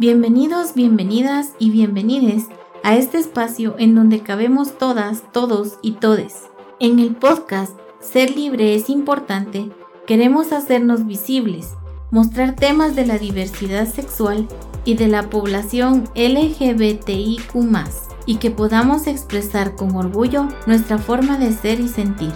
Bienvenidos, bienvenidas y bienvenides a este espacio en donde cabemos todas, todos y todes. En el podcast Ser libre es importante, queremos hacernos visibles, mostrar temas de la diversidad sexual y de la población LGBTIQ y que podamos expresar con orgullo nuestra forma de ser y sentir.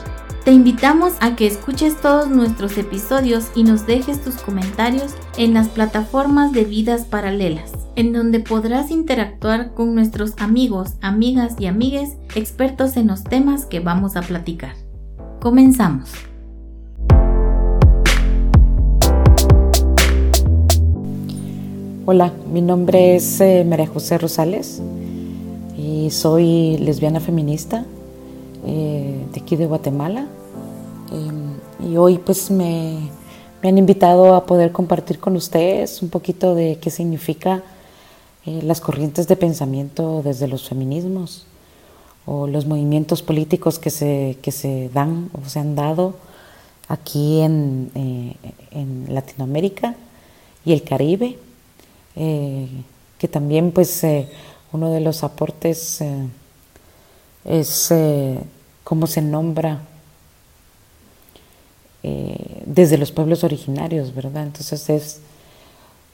Te invitamos a que escuches todos nuestros episodios y nos dejes tus comentarios en las plataformas de vidas paralelas, en donde podrás interactuar con nuestros amigos, amigas y amigues expertos en los temas que vamos a platicar. Comenzamos. Hola, mi nombre es eh, María José Rosales y soy lesbiana feminista eh, de aquí de Guatemala. Em, y hoy pues me, han invitado a poder compartir con ustedes un poquito de qué significa eh, las corrientes de pensamiento desde los feminismos o los movimientos políticos que se, que se dan o se han dado aquí en, eh, en Latinoamérica y el Caribe, que también pues uno de los aportes es eh, cómo se nombra eh, desde los pueblos originarios, ¿verdad? Entonces es,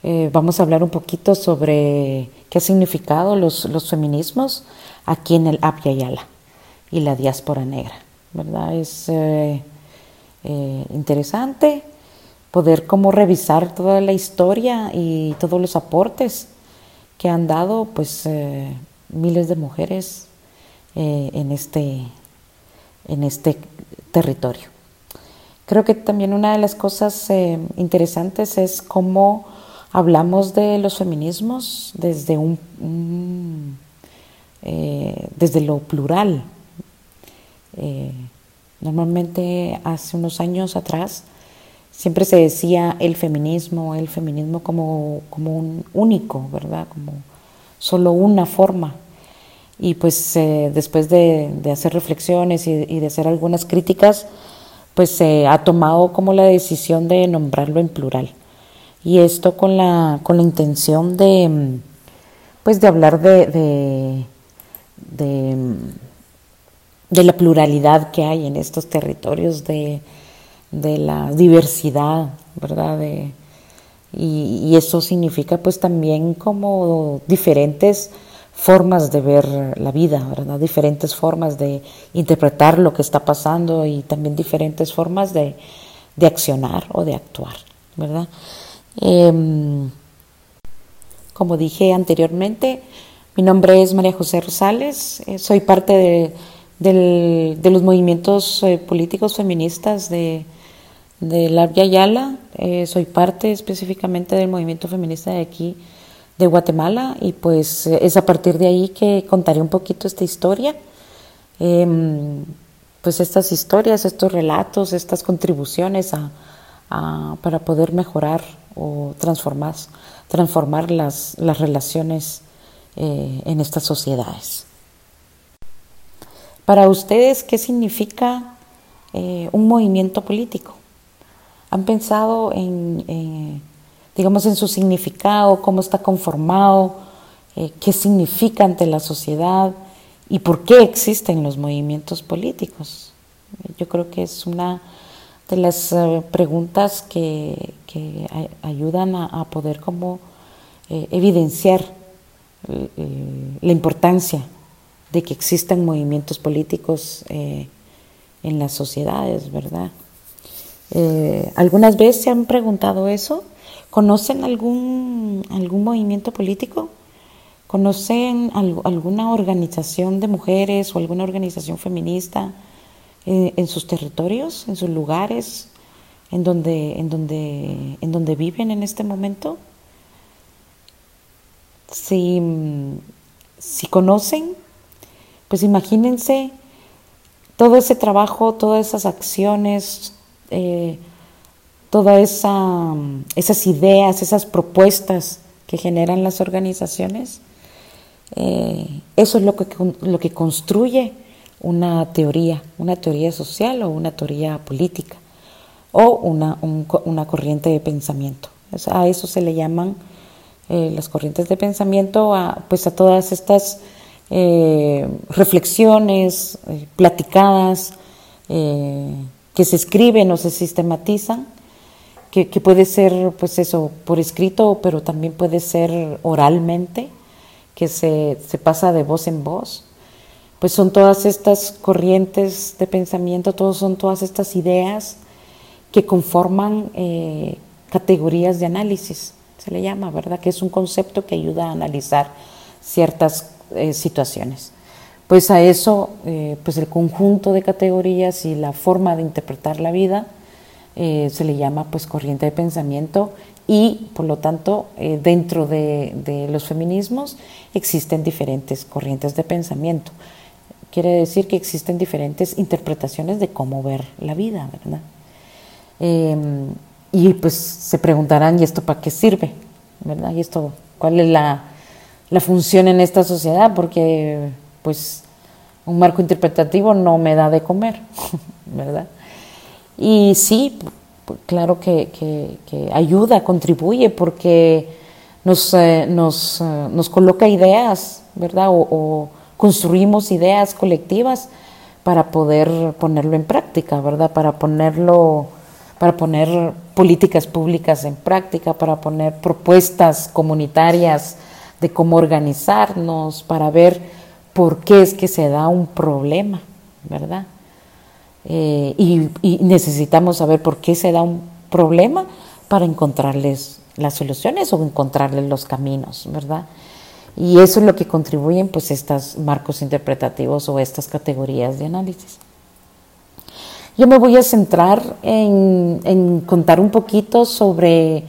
eh, vamos a hablar un poquito sobre qué ha significado los, feminismos aquí en el Apia Yala y la diáspora negra, ¿verdad? Es interesante poder como revisar toda la historia y todos los aportes que han dado pues miles de mujeres eh, en, este, en este territorio. Creo que también una de las cosas eh, interesantes es cómo hablamos de los feminismos desde, un, eh, desde lo plural. normalmente hace unos años atrás siempre se decía el feminismo, el feminismo como, como un único, ¿verdad? Como solo una forma y pues eh, después de, hacer reflexiones y, de hacer algunas críticas, pues se ha tomado como la decisión de nombrarlo en plural. Y esto con la, con la intención de, pues de hablar de, de, la pluralidad que hay en estos territorios, de, la diversidad, ¿verdad? y, y, eso significa pues también como diferentes formas de ver la vida, ¿verdad? diferentes formas de interpretar lo que está pasando y también diferentes formas de, accionar o de actuar. ¿verdad? Em, como dije anteriormente, mi nombre es María José Rosales, eh, soy parte de, los movimientos eh, políticos feministas de, de la Yala, eh, soy parte específicamente del movimiento feminista de aquí de Guatemala y pues es a partir de ahí que contaré un poquito esta historia. Em, pues estas historias, estos relatos, estas contribuciones para poder mejorar o transformar, transformar las, las relaciones eh, en estas sociedades. Para ustedes, ¿qué significa eh, un movimiento político? ¿Han pensado en digamos, en su significado, cómo está conformado, eh, qué significa ante la sociedad y por qué existen los movimientos políticos. Yo creo que es una de las eh, preguntas que, ayudan a, poder como eh, evidenciar la importancia de que existan movimientos políticos en las sociedades, ¿verdad? ¿Algunas veces se han preguntado eso? ¿Conocen algún, algún movimiento político? ¿Conocen alguna organización de mujeres o alguna organización feminista eh, en, sus territorios, en sus lugares, en donde, en, donde, en donde viven en este momento? Si, si conocen, pues imagínense todo ese trabajo, todas esas acciones, eh, todas esa, esas ideas, esas propuestas que generan las organizaciones, eh, eso es lo que, lo que construye una teoría, una teoría social o una teoría política o una, una corriente de pensamiento. A eso se le llaman eh, las corrientes de pensamiento a, pues a todas estas eh, reflexiones platicadas que se escriben o se sistematizan, que, puede ser pues eso por escrito, pero también puede ser oralmente, que se, se pasa de voz en voz pues son todas estas corrientes de pensamiento, todos son todas estas ideas que conforman categorías de análisis se le llama, ¿verdad? Que es un concepto que ayuda a analizar ciertas eh, situaciones. Pues a eso, eh, pues el conjunto de categorías y la forma de interpretar la vida eh, se le llama pues corriente de pensamiento y por lo tanto dentro de, de, los feminismos existen diferentes corrientes de pensamiento. Quiere decir que existen diferentes interpretaciones de cómo ver la vida, ¿verdad? Em, y pues se preguntarán, ¿y esto para qué sirve? ¿Verdad? ¿Y esto cuál es la, función en esta sociedad? Porque pues un marco interpretativo no me da de comer, ¿verdad? Y sí, claro que, ayuda, contribuye, porque nos, eh, nos, eh, nos, coloca ideas, ¿verdad? O, o, construimos ideas colectivas para poder ponerlo en práctica, ¿verdad? Para ponerlo para poner políticas públicas en práctica, para poner propuestas comunitarias de cómo organizarnos, para ver por qué es que se da un problema, ¿verdad? Eh, y, necesitamos saber por qué se da un problema para encontrarles las soluciones o encontrarles los caminos, ¿verdad? Y eso es lo que contribuyen pues estos marcos interpretativos o estas categorías de análisis. Yo me voy a centrar en, contar un poquito sobre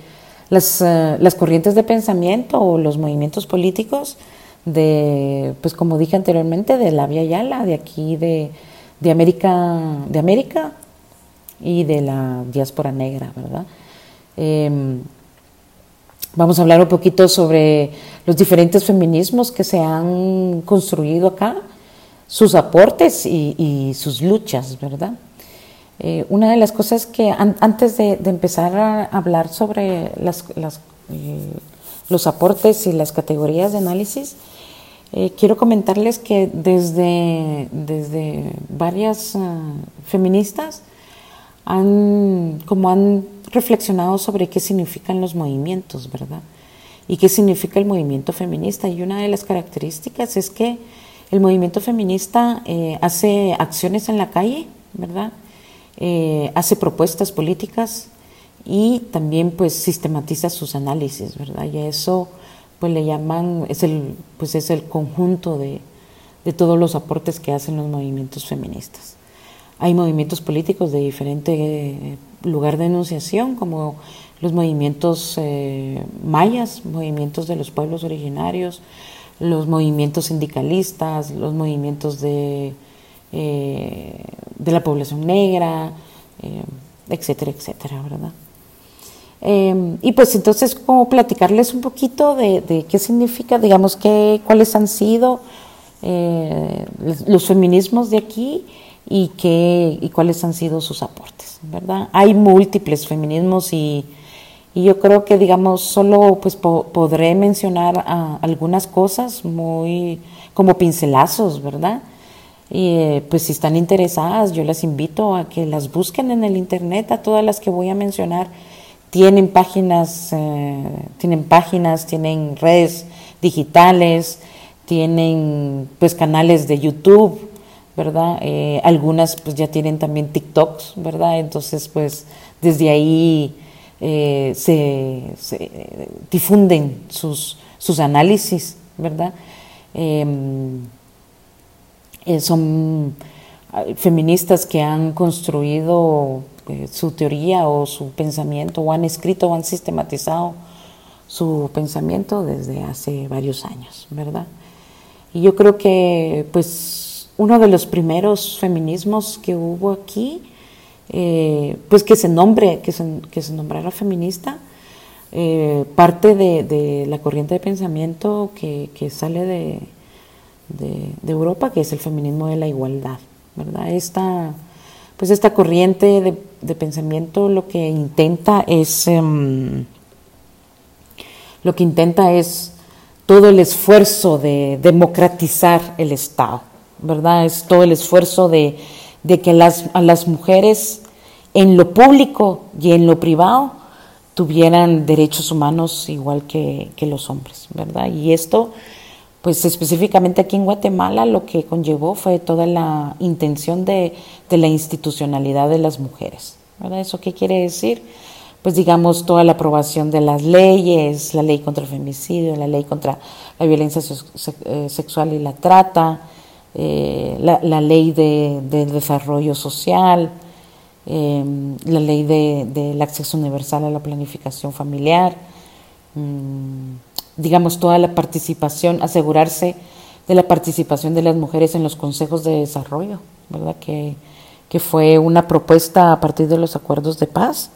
las, eh, las, corrientes de pensamiento o los movimientos políticos de, pues como dije anteriormente, de la Via Yala, de aquí de, América, de América y de la diáspora negra, ¿verdad? Em, vamos a hablar un poquito sobre los diferentes feminismos que se han construido acá, sus aportes y sus luchas, ¿verdad? Eh, una de las cosas que antes de, empezar a hablar sobre las, eh, los aportes y las categorías de análisis, eh, quiero comentarles que desde, desde varias feministas han, como han reflexionado sobre qué significan los movimientos, ¿verdad? Y qué significa el movimiento feminista. Y una de las características es que el movimiento feminista hace acciones en la calle, ¿verdad? Eh, hace propuestas políticas y también pues sistematiza sus análisis, ¿verdad? Y eso pues le llaman, es el, pues es el conjunto de, todos los aportes que hacen los movimientos feministas. Hay movimientos políticos de diferente eh, lugar de enunciación, como los movimientos eh, mayas, movimientos de los pueblos originarios, los movimientos sindicalistas, los movimientos de eh, de la población negra, etcétera, etcétera, ¿verdad? Eh, y pues entonces como platicarles un poquito de, qué significa, digamos, qué, cuáles han sido los feminismos de aquí y, qué, y cuáles han sido sus aportes, ¿verdad? Hay múltiples feminismos y, yo creo que, digamos, solo pues podré mencionar algunas cosas muy como pincelazos, ¿verdad? Y eh, pues si están interesadas, yo las invito a que las busquen en el internet, a todas las que voy a mencionar. Tienen páginas, eh, tienen páginas, tienen redes digitales, tienen pues canales de YouTube, ¿verdad? Eh, algunas pues ya tienen también TikToks, ¿verdad? Entonces pues desde ahí se, difunden sus, sus análisis, ¿verdad? Em, eh, son ah, feministas que han construido eh, su teoría o su pensamiento o han escrito o han sistematizado su pensamiento desde hace varios años, ¿verdad? Y yo creo que pues uno de los primeros feminismos que hubo aquí, eh, pues que se nombre, que se, que se nombrara feminista, parte de, la corriente de pensamiento que sale de, de, Europa, que es el feminismo de la igualdad, ¿verdad? Esta, pues esta corriente de, pensamiento lo que intenta es, em, lo que intenta es todo el esfuerzo de democratizar el Estado, ¿verdad? Es todo el esfuerzo de, que las, a las mujeres en lo público y en lo privado tuvieran derechos humanos igual que, los hombres, ¿verdad? Y esto, pues específicamente aquí en Guatemala, lo que conllevó fue toda la intención de, de la institucionalidad de las mujeres, ¿verdad? ¿Eso qué quiere decir? pues digamos, toda la aprobación de las leyes, la ley contra el femicidio, la ley contra la violencia eh, sexual y la trata, eh, la, ley de, desarrollo social, em, la ley del acceso universal a la planificación familiar, mm, digamos, toda la participación, asegurarse de la participación de las mujeres en los consejos de desarrollo, ¿verdad? Que, que fue una propuesta a partir de los acuerdos de paz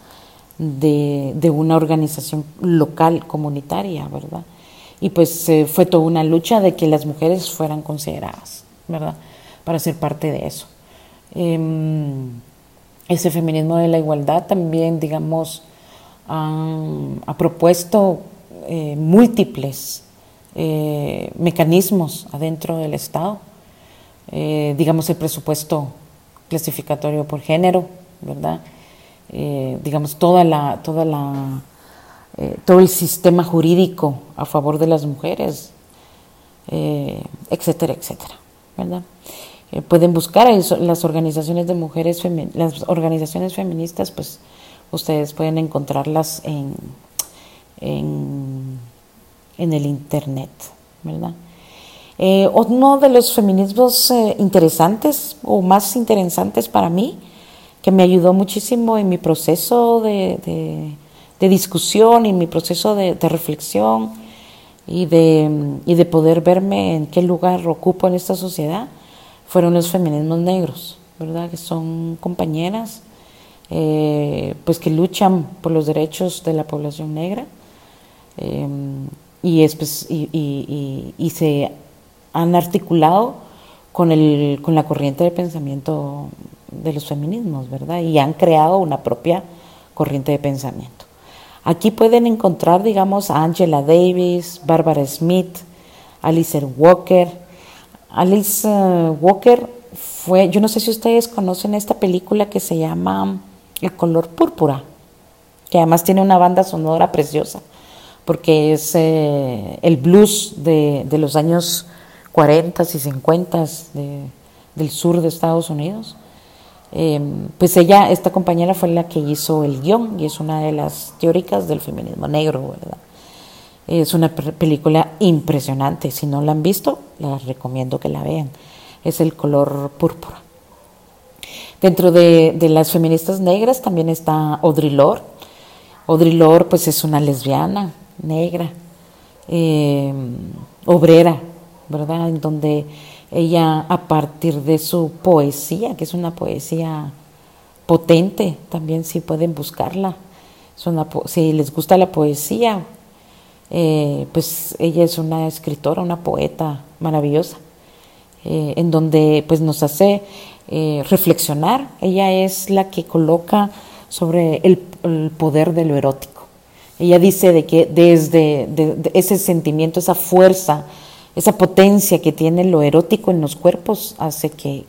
de, una organización local, comunitaria, ¿verdad? Y pues eh, fue toda una lucha de que las mujeres fueran consideradas, ¿verdad? Para ser parte de eso. Em, ese feminismo de la igualdad también, digamos, ha propuesto eh, múltiples eh, mecanismos adentro del Estado. digamos, el presupuesto clasificatorio por género, ¿verdad? Eh, digamos, toda la, toda la, eh, todo el sistema jurídico a favor de las mujeres, eh, etcétera, etcétera, ¿verdad? pueden buscar las organizaciones de mujeres, las organizaciones feministas, pues ustedes pueden encontrarlas en, en, en el internet, ¿verdad? uno de los feminismos interesantes o más interesantes para mí que me ayudó muchísimo en mi proceso de, discusión, en mi proceso de, reflexión y de, y de poder verme en qué lugar ocupo en esta sociedad, fueron los feminismos negros, ¿verdad? Que son compañeras eh, pues que luchan por los derechos de la población negra eh, y, pues, y, y, se han articulado con, el, con la corriente de pensamiento de los feminismos, ¿verdad? Y han creado una propia corriente de pensamiento. Aquí pueden encontrar, digamos, a Angela Davis, Barbara Smith, Alice Walker. Alice eh, Walker fue, yo no sé si ustedes conocen esta película que se llama El color púrpura, que además tiene una banda sonora preciosa, porque es eh, el blues de, los años 40 y 50 del sur de Estados Unidos. Em, pues ella, esta compañera fue la que hizo el guion y es una de las teóricas del feminismo negro, ¿verdad? Es una película impresionante, si no la han visto, les recomiendo que la vean. Es el color púrpura. Dentro de, las feministas negras también está Audre Lorde. Audre Lorde pues es una lesbiana negra, em, obrera, ¿verdad? En donde ella a partir de su poesía, que es una poesía potente, también si pueden buscarla. si les gusta la poesía, eh, pues ella es una escritora, una poeta maravillosa, eh, en donde pues nos hace eh, reflexionar. Ella es la que coloca sobre el, poder de lo erótico. Ella dice de que desde ese sentimiento, esa fuerza, esa potencia que tiene lo erótico en los cuerpos hace que,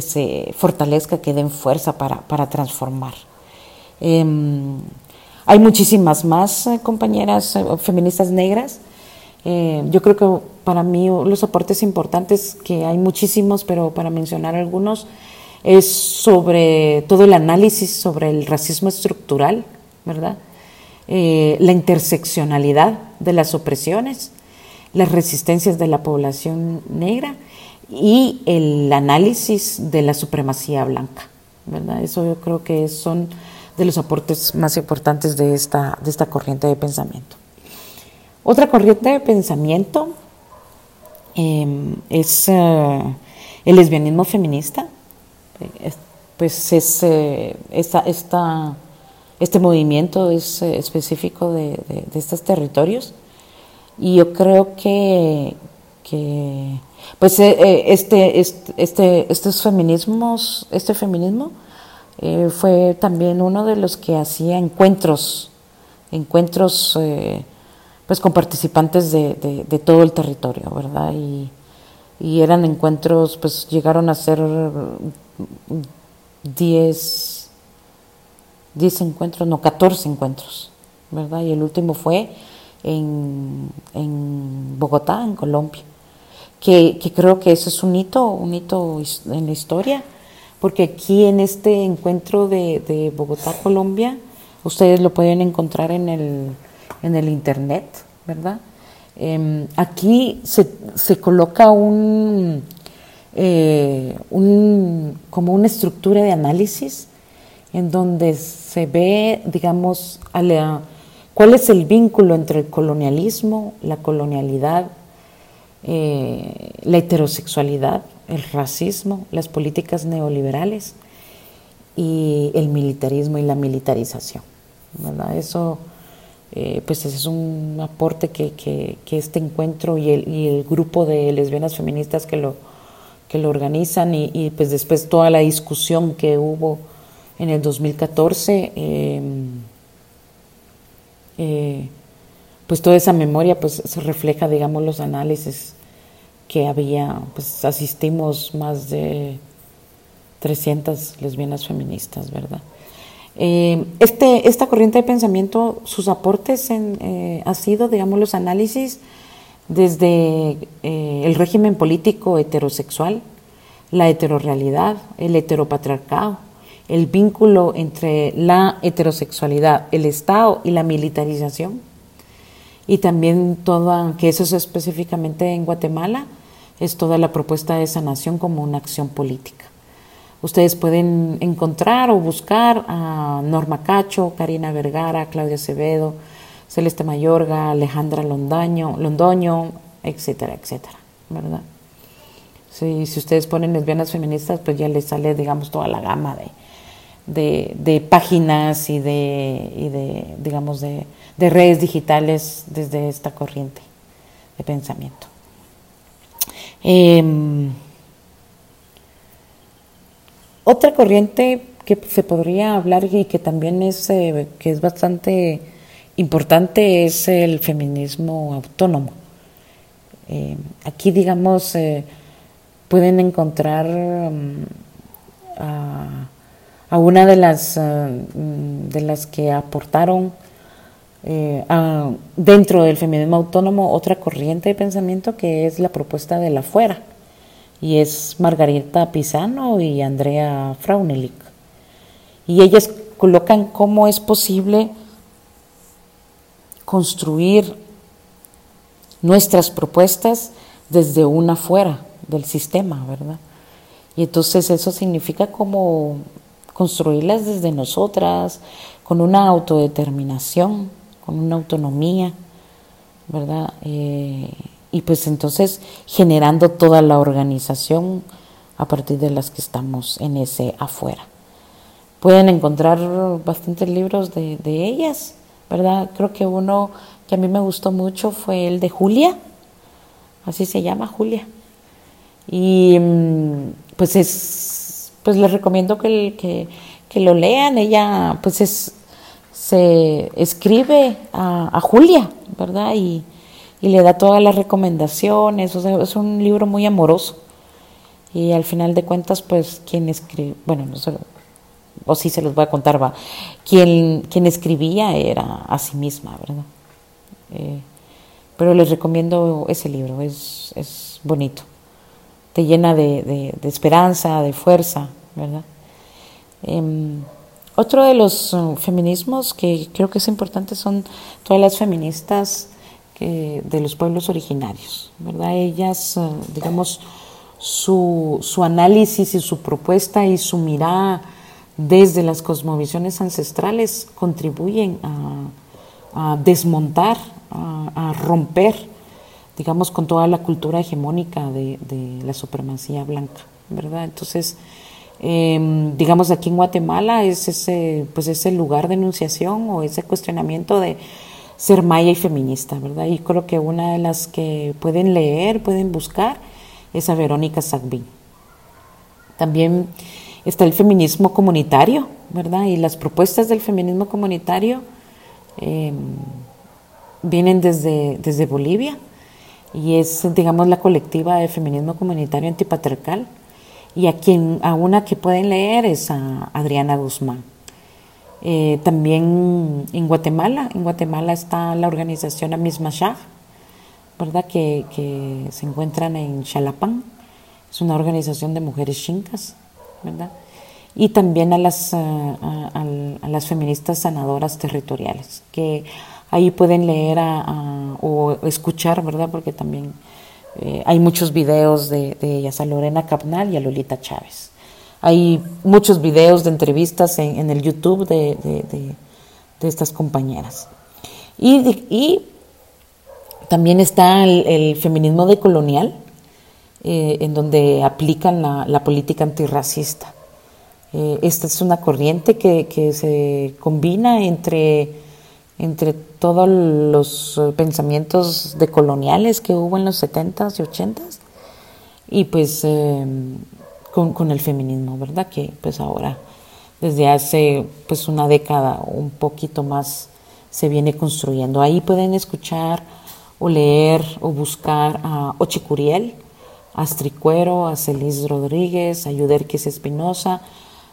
se, fortalezca, que den fuerza para, transformar. Em, hay muchísimas más eh, compañeras eh, feministas negras. Eh, yo creo que para mí los aportes importantes, que hay muchísimos, pero para mencionar algunos, es sobre todo el análisis sobre el racismo estructural, ¿verdad? La interseccionalidad de las opresiones, las resistencias de la población negra y el análisis de la supremacía blanca. ¿verdad? Eso yo creo que son de los aportes más importantes de esta, de esta corriente de pensamiento. Otra corriente de pensamiento em, es eh, el lesbianismo feminista. pues es, eh, esta, este movimiento es eh, específico de estos territorios y yo creo que, pues eh, eh, este, este, estos feminismos, este feminismo fue también uno de los que hacía encuentros, encuentros pues con participantes de, de, todo el territorio, ¿verdad? Y, y, eran encuentros, pues llegaron a ser 10, 10 encuentros, no, 14 encuentros, ¿verdad? Y el último fue en, en Bogotá, en Colombia, que, que, creo que eso es un hito, un hito en la historia, porque aquí en este encuentro de, de Bogotá, Colombia, ustedes lo pueden encontrar en el en el Internet, ¿verdad? Em, aquí se, se, coloca un, eh, un, como una estructura de análisis en donde se ve, digamos, cuál es el vínculo entre el colonialismo, la colonialidad, eh, la heterosexualidad, el racismo, las políticas neoliberales y el militarismo y la militarización. ¿verdad? Eso eh, pues es un aporte que, que, este encuentro y el, y el, grupo de lesbianas feministas que lo, que lo organizan y, pues después toda la discusión que hubo en el 2014, em, eh, pues toda esa memoria pues se refleja, digamos, los análisis que había, pues asistimos más de 300 lesbianas feministas, ¿verdad? Eh, este, esta corriente de pensamiento, sus aportes en, eh, ha sido, digamos, los análisis desde eh, el régimen político heterosexual, la heterorrealidad, el heteropatriarcado, el vínculo entre la heterosexualidad, el Estado y la militarización, y también toda, que eso es específicamente en Guatemala, es toda la propuesta de sanación como una acción política. Ustedes pueden encontrar o buscar a Norma Cacho, Karina Vergara, Claudia Acevedo, Celeste Mayorga, Alejandra Londoño, etcétera, etcétera, ¿verdad? si ustedes ponen lesbianas feministas, pues ya les sale, digamos, toda la gama de, de, páginas y de, y de digamos, de, de, redes digitales desde esta corriente de pensamiento. Eh, otra corriente que se podría hablar y que también es, eh, que es bastante importante es el feminismo autónomo. Eh, aquí, digamos, eh, pueden encontrar mm, una de las, mm, de las que aportaron dentro del feminismo autónomo otra corriente de pensamiento que es la propuesta de la fuera y es Margarita Pisano y Andrea Fraunelich. Y ellas colocan cómo es posible construir nuestras propuestas desde una fuera del sistema, ¿verdad? Y entonces eso significa como construirlas desde nosotras, con una autodeterminación, con una autonomía, ¿verdad? Eh, y pues entonces generando toda la organización a partir de las que estamos en ese afuera. Pueden encontrar bastantes libros de, ellas, ¿verdad? Creo que uno que a mí me gustó mucho fue el de Julia, así se llama Julia. Y mm, pues es, pues les recomiendo que, que, que lo lean. Ella pues es, se escribe a, Julia, ¿verdad? Y, y le da todas las recomendaciones, o sea, es un libro muy amoroso. Y al final de cuentas, pues quien escribe, bueno, no sé, o sí se los voy a contar, va, quien, quien escribía era a sí misma, ¿verdad? Eh, pero les recomiendo ese libro, es, es bonito, te llena de, de, esperanza, de fuerza, ¿verdad? Em, otro de los uh, feminismos que creo que es importante son todas las feministas de los pueblos originarios, ¿verdad? Ellas, eh, digamos, su, análisis y su propuesta y su mirada desde las cosmovisiones ancestrales contribuyen a, desmontar, a, romper, digamos, con toda la cultura hegemónica de, la supremacía blanca, ¿verdad? Entonces, em, digamos, aquí en Guatemala es ese, pues ese lugar de enunciación o ese cuestionamiento de ser maya y feminista, ¿verdad? Y creo que una de las que pueden leer, pueden buscar, es a Verónica Sagbin. También está el feminismo comunitario, ¿verdad? Y las propuestas del feminismo comunitario, em, vienen desde, desde Bolivia y es, digamos, la colectiva de feminismo comunitario antipatriarcal. Y a, quien, a una que pueden leer es a Adriana Guzmán. Eh, también en Guatemala, en Guatemala está la organización Amismashah, ¿verdad? Que, que se encuentran en Chalapán. Es una organización de mujeres chincas, ¿verdad? Y también a las, a, a las feministas sanadoras territoriales, que Ahí pueden leer o escuchar, ¿verdad? Porque también eh, hay muchos videos de, de ellas, Lorena Capnal y a Lolita Chávez. Hay muchos videos de entrevistas en, el YouTube de, estas compañeras. Y, también está el, feminismo decolonial, eh, en donde aplican la, política antirracista. Eh, esta es una corriente que, que se combina entre entre todos los eh, pensamientos decoloniales que hubo en los 70s y 80s y pues em, con, el feminismo, ¿verdad? Que pues ahora desde hace pues una década un poquito más se viene construyendo. Ahí pueden escuchar o leer o buscar a Ochi Curiel, a Astricuero, a Celis Rodríguez, a Yuderquis Espinosa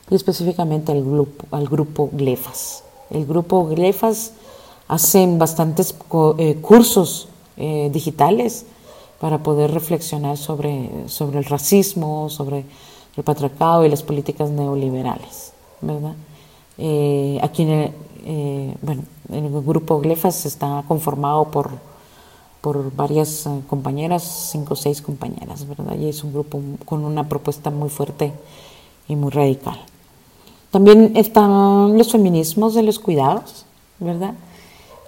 y específicamente al grupo, al grupo Glefas. El grupo Glefas hacen bastantes eh, cursos eh, digitales para poder reflexionar sobre, sobre el racismo, sobre el patriarcado y las políticas neoliberales, ¿verdad? Eh, aquí en bueno, el grupo Glefas está conformado por, por varias compañeras, cinco o seis compañeras, ¿verdad? Y es un grupo con una propuesta muy fuerte y muy radical. También están los feminismos de los cuidados, ¿verdad?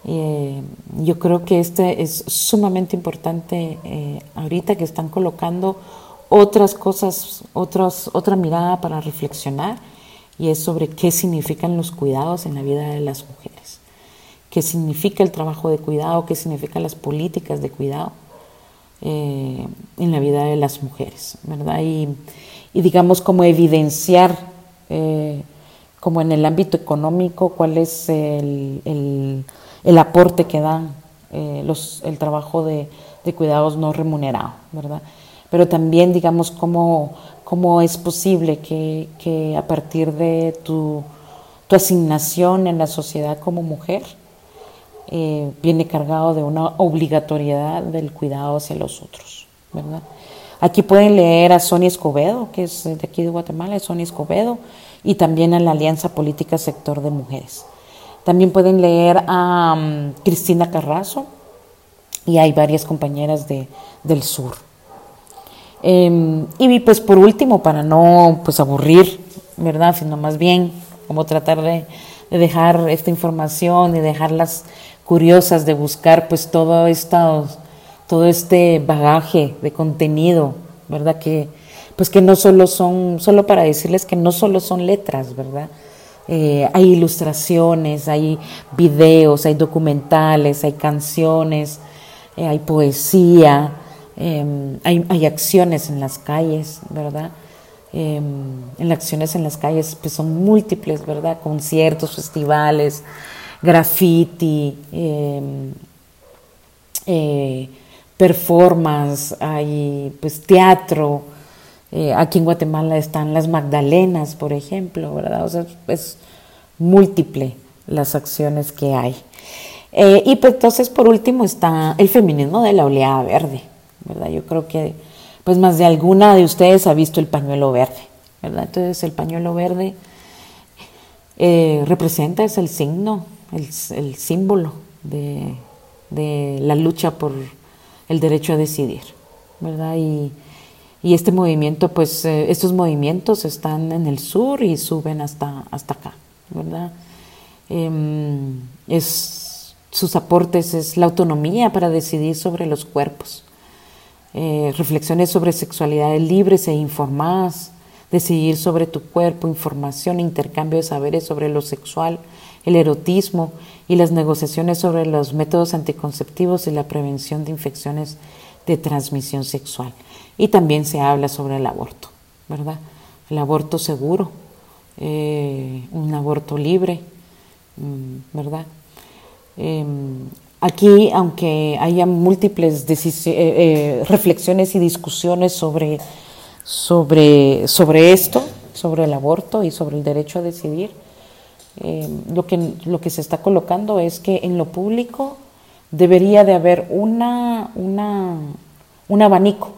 Eh, yo creo que este es sumamente importante eh, ahorita que están colocando otras cosas, otras, otra mirada para reflexionar y es sobre qué significan los cuidados en la vida de las mujeres, qué significa el trabajo de cuidado, qué significan las políticas de cuidado eh, en la vida de las mujeres, ¿verdad? Y, digamos como evidenciar como en el ámbito económico cuál es el el aporte que dan eh, los, el trabajo de, cuidados no remunerado, ¿verdad? Pero también, digamos, cómo, cómo es posible que, a partir de tu, asignación en la sociedad como mujer, eh, viene cargado de una obligatoriedad del cuidado hacia los otros, ¿verdad? Aquí pueden leer a Sonia Escobedo, que es de aquí de Guatemala, Sonia Escobedo, y también a la Alianza Política Sector de Mujeres. También pueden leer a mm, Cristina Carrazo y hay varias compañeras de, del sur. Em, y pues por último, para no pues aburrir, ¿verdad? Sino más bien como tratar de, dejar esta información y dejarlas curiosas de buscar pues todo, todo este bagaje de contenido, ¿verdad? Que pues que no solo son, solo para decirles que no solo son letras, ¿verdad? Eh, hay ilustraciones, hay videos, hay documentales, hay canciones, eh, hay poesía, em, hay, acciones en las calles, ¿verdad? Em, en las acciones en las calles pues son múltiples, ¿verdad? Conciertos, festivales, graffiti, em, eh, performance, hay pues teatro, eh, aquí en Guatemala están las Magdalenas, por ejemplo, ¿verdad? O sea, es múltiple las acciones que hay. Eh, y pues entonces, por último, está el feminismo de la oleada verde, ¿verdad? Yo creo que, pues más de alguna de ustedes ha visto el pañuelo verde, ¿verdad? Entonces, el pañuelo verde eh, representa, es el signo, el, símbolo de, de la lucha por el derecho a decidir, ¿verdad? Y y este movimiento, pues eh, estos movimientos están en el sur y suben hasta, hasta acá, ¿verdad? Em, es, sus aportes es la autonomía para decidir sobre los cuerpos, eh, reflexiones sobre sexualidades libres e informadas, decidir sobre tu cuerpo, información, intercambio de saberes sobre lo sexual, el erotismo y las negociaciones sobre los métodos anticonceptivos y la prevención de infecciones de transmisión sexual. Y también se habla sobre el aborto, ¿verdad? El aborto seguro, eh, un aborto libre, mm, ¿verdad? Em, aquí, aunque haya múltiples reflexiones y discusiones sobre, sobre, sobre esto, sobre el aborto y sobre el derecho a decidir, lo, que, lo que se está colocando es que en lo público debería de haber una, una, un abanico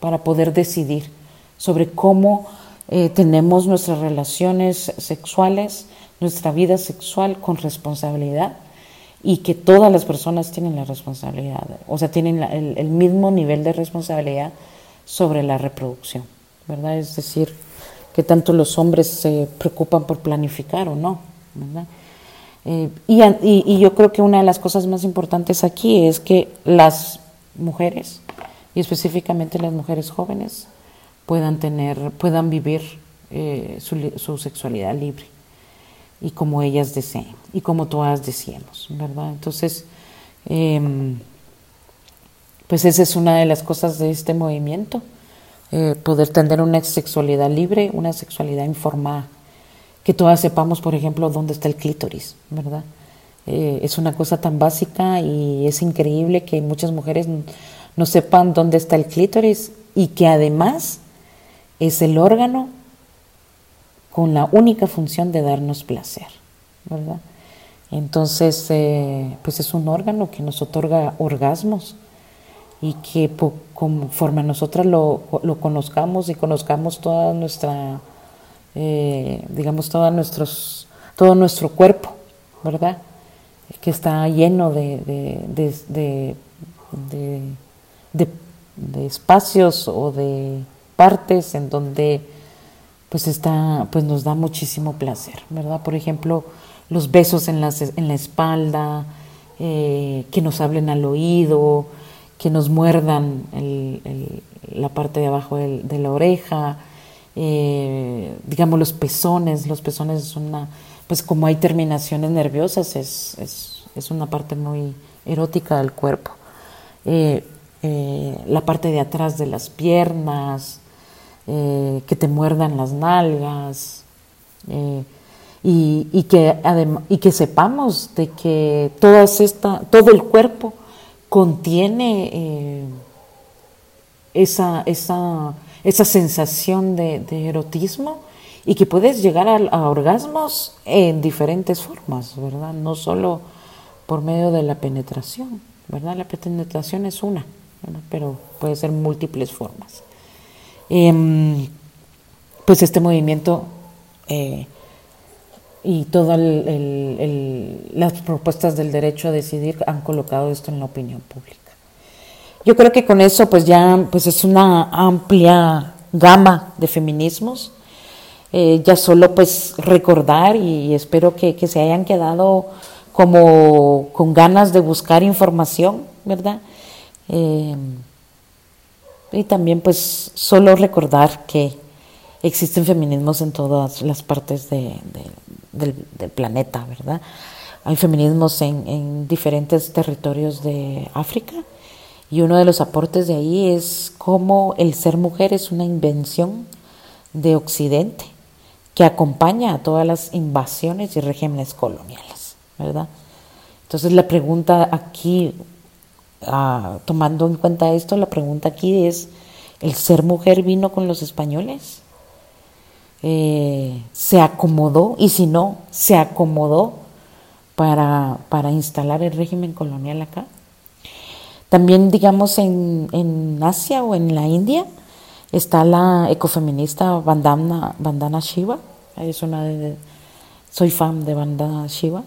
para poder decidir sobre cómo eh, tenemos nuestras relaciones sexuales, nuestra vida sexual con responsabilidad y que todas las personas tienen la responsabilidad, o sea, tienen el, mismo nivel de responsabilidad sobre la reproducción, ¿verdad? Es decir, que tanto los hombres se preocupan por planificar o no, ¿verdad? Eh, y, y, yo creo que una de las cosas más importantes aquí es que las mujeres, y específicamente las mujeres jóvenes, puedan tener, puedan vivir eh, su, sexualidad libre y como ellas deseen y como todas deseemos, ¿verdad? Entonces, em, pues esa es una de las cosas de este movimiento, eh, poder tener una sexualidad libre, una sexualidad informada que todas sepamos, por ejemplo, dónde está el clítoris, ¿verdad? Eh, es una cosa tan básica y es increíble que muchas mujeres no sepan dónde está el clítoris y que además es el órgano con la única función de darnos placer, ¿verdad? Entonces, eh, pues es un órgano que nos otorga orgasmos y que conforme nosotras lo, lo conozcamos y conozcamos toda nuestra eh, digamos, todos nuestros, todo nuestro cuerpo, ¿verdad? Que está lleno de, espacios o de partes en donde pues está, pues nos da muchísimo placer, ¿verdad? Por ejemplo, los besos en, las, en la espalda, eh, que nos hablen al oído, que nos muerdan la parte de abajo de la oreja, eh, digamos, los pezones, los pezones son una, pues como hay terminaciones nerviosas, es, es, es una parte muy erótica del cuerpo. Eh, eh, la parte de atrás de las piernas, que te muerdan las nalgas, y, y, que y que sepamos de que todas esta, todo el cuerpo contiene esa, esa esa sensación de, erotismo y que puedes llegar a, orgasmos en diferentes formas, ¿verdad? No solo por medio de la penetración, ¿verdad? La penetración es una, pero puede ser múltiples formas. Em, pues este movimiento eh, y todas las propuestas del derecho a decidir han colocado esto en la opinión pública. Yo creo que con eso pues ya pues es una amplia gama de feminismos. Eh, ya solo pues recordar y espero que, se hayan quedado como con ganas de buscar información, ¿verdad? Eh, y también pues solo recordar que existen feminismos en todas las partes del, planeta, ¿verdad? Hay feminismos en, en diferentes territorios de África, y uno de los aportes de ahí es cómo el ser mujer es una invención de Occidente que acompaña a todas las invasiones y regímenes coloniales, ¿verdad? Entonces la pregunta aquí, tomando en cuenta esto, la pregunta aquí es, ¿el ser mujer vino con los españoles? Eh, ¿Se acomodó? Y si no, ¿se acomodó para, para instalar el régimen colonial acá? También, digamos, en, en Asia o en la India está la ecofeminista Vandana, Vandana Shiva. Es una de, soy fan de Vandana Shiva.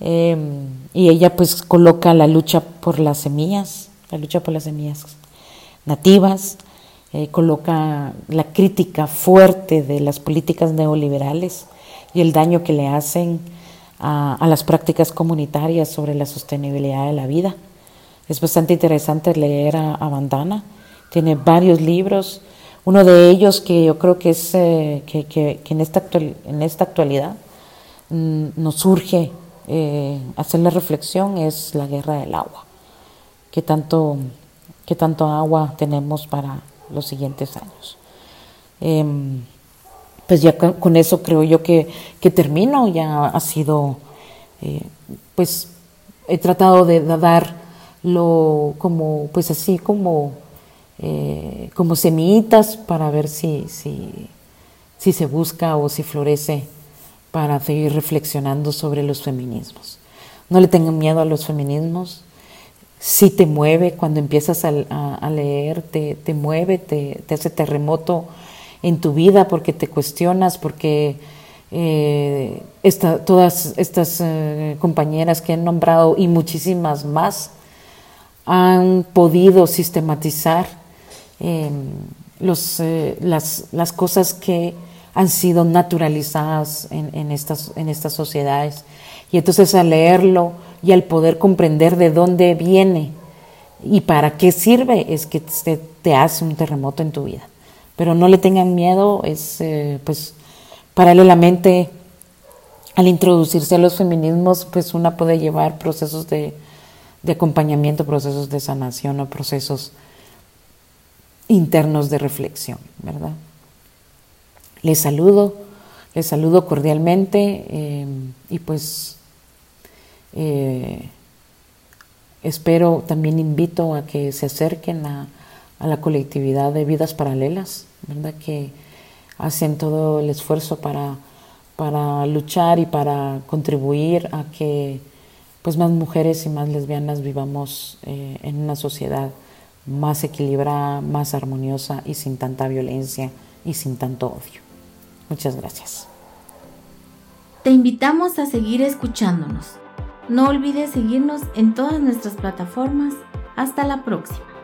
Em, y ella pues coloca la lucha por las semillas, la lucha por las semillas nativas, eh, coloca la crítica fuerte de las políticas neoliberales y el daño que le hacen a, las prácticas comunitarias sobre la sostenibilidad de la vida. Es bastante interesante leer a, Bandana. Tiene varios libros. Uno de ellos que yo creo que es eh, que, en, esta en esta actualidad mm, nos surge eh, hacer la reflexión es la guerra del agua. ¿Qué tanto, qué tanto agua tenemos para los siguientes años? Em, pues ya con, eso creo yo que, que termino. Ya ha sido, eh, pues he tratado de darlo como, pues así como, eh, como semillitas para ver si, si, si se busca o si florece para seguir reflexionando sobre los feminismos. No le tengan miedo a los feminismos. Si te mueve cuando empiezas a, leer, te, te mueve, te, hace terremoto en tu vida porque te cuestionas, porque eh, todas estas eh, compañeras que han nombrado y muchísimas más han podido sistematizar em, los, eh, las, las, cosas que han sido naturalizadas en, estas, en sociedades. Y entonces al leerlo y al poder comprender de dónde viene y para qué sirve, es que te, hace un terremoto en tu vida. Pero no le tengan miedo, es pues Paralelamente, al introducirse a los feminismos, pues una puede llevar procesos de, acompañamiento, procesos de sanación o procesos internos de reflexión, ¿verdad? Les saludo, les saludo cordialmente eh, y pues eh, espero, también invito a que se acerquen a, a la colectividad de vidas paralelas, ¿verdad? Que hacen todo el esfuerzo para, para luchar y para contribuir a que pues más mujeres y más lesbianas vivamos eh, en una sociedad más equilibrada, más armoniosa y sin tanta violencia y sin tanto odio. Muchas gracias. Te invitamos a seguir escuchándonos. No olvides seguirnos en todas nuestras plataformas. Hasta la próxima.